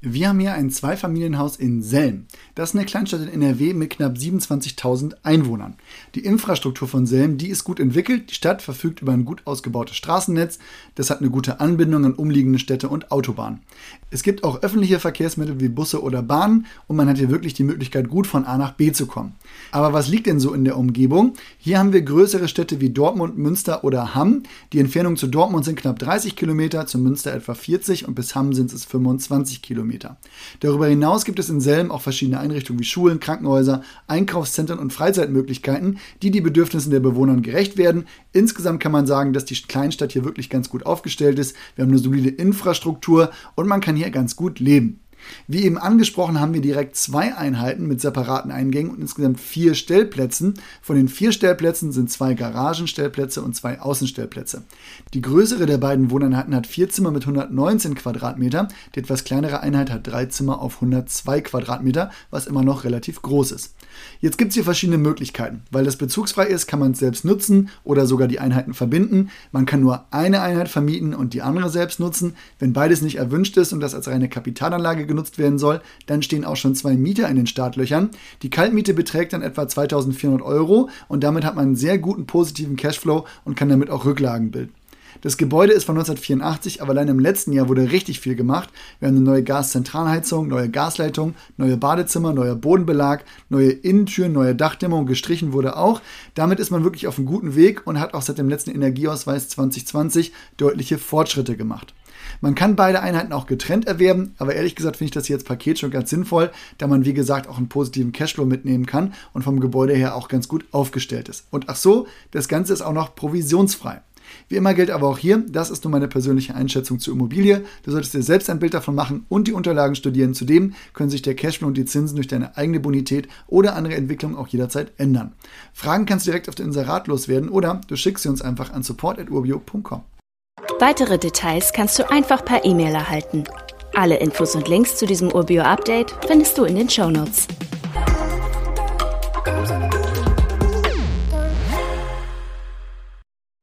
Wir haben hier ein Zweifamilienhaus in Selm. Das ist eine Kleinstadt in NRW mit knapp 27.000 Einwohnern. Die Infrastruktur von Selm, die ist gut entwickelt. Die Stadt verfügt über ein gut ausgebautes Straßennetz. Das hat eine gute Anbindung an umliegende Städte und Autobahnen. Es gibt auch öffentliche Verkehrsmittel wie Busse oder Bahnen und man hat hier wirklich die Möglichkeit, gut von A nach B zu kommen. Aber was liegt denn so in der Umgebung? Hier haben wir größere Städte wie Dortmund, Münster oder Hamm. Die Entfernung zu Dortmund sind knapp 30 Kilometer, zu Münster etwa 40 und bis Hamm sind es 25 Kilometer. Kilometer. Darüber hinaus gibt es in Selm auch verschiedene Einrichtungen wie Schulen, Krankenhäuser, Einkaufszentren und Freizeitmöglichkeiten, die die Bedürfnissen der Bewohner gerecht werden. Insgesamt kann man sagen, dass die Kleinstadt hier wirklich ganz gut aufgestellt ist. Wir haben eine solide Infrastruktur und man kann hier ganz gut leben. Wie eben angesprochen, haben wir direkt zwei Einheiten mit separaten Eingängen und insgesamt vier Stellplätzen. Von den vier Stellplätzen sind zwei Garagenstellplätze und zwei Außenstellplätze. Die größere der beiden Wohneinheiten hat vier Zimmer mit 119 Quadratmeter. Die etwas kleinere Einheit hat drei Zimmer auf 102 Quadratmeter, was immer noch relativ groß ist. Jetzt gibt es hier verschiedene Möglichkeiten. Weil das bezugsfrei ist, kann man es selbst nutzen oder sogar die Einheiten verbinden. Man kann nur eine Einheit vermieten und die andere selbst nutzen. Wenn beides nicht erwünscht ist und das als reine Kapitalanlage genutzt werden soll, dann stehen auch schon zwei Mieter in den Startlöchern. Die Kaltmiete beträgt dann etwa 2400 Euro und damit hat man einen sehr guten positiven Cashflow und kann damit auch Rücklagen bilden. Das Gebäude ist von 1984, aber allein im letzten Jahr wurde richtig viel gemacht. Wir haben eine neue Gaszentralheizung, neue Gasleitung, neue Badezimmer, neuer Bodenbelag, neue Innentüren, neue Dachdämmung, gestrichen wurde auch. Damit ist man wirklich auf einem guten Weg und hat auch seit dem letzten Energieausweis 2020 deutliche Fortschritte gemacht. Man kann beide Einheiten auch getrennt erwerben, aber ehrlich gesagt finde ich das hier als Paket schon ganz sinnvoll, da man wie gesagt auch einen positiven Cashflow mitnehmen kann und vom Gebäude her auch ganz gut aufgestellt ist. Und ach so, das Ganze ist auch noch provisionsfrei. Wie immer gilt aber auch hier, das ist nur meine persönliche Einschätzung zur Immobilie. Du solltest dir selbst ein Bild davon machen und die Unterlagen studieren. Zudem können sich der Cashflow und die Zinsen durch deine eigene Bonität oder andere Entwicklungen auch jederzeit ändern. Fragen kannst du direkt auf den Inserat loswerden oder du schickst sie uns einfach an support.urbio.com. Weitere Details kannst du einfach per E-Mail erhalten. Alle Infos und Links zu diesem Urbio-Update findest du in den Show Notes.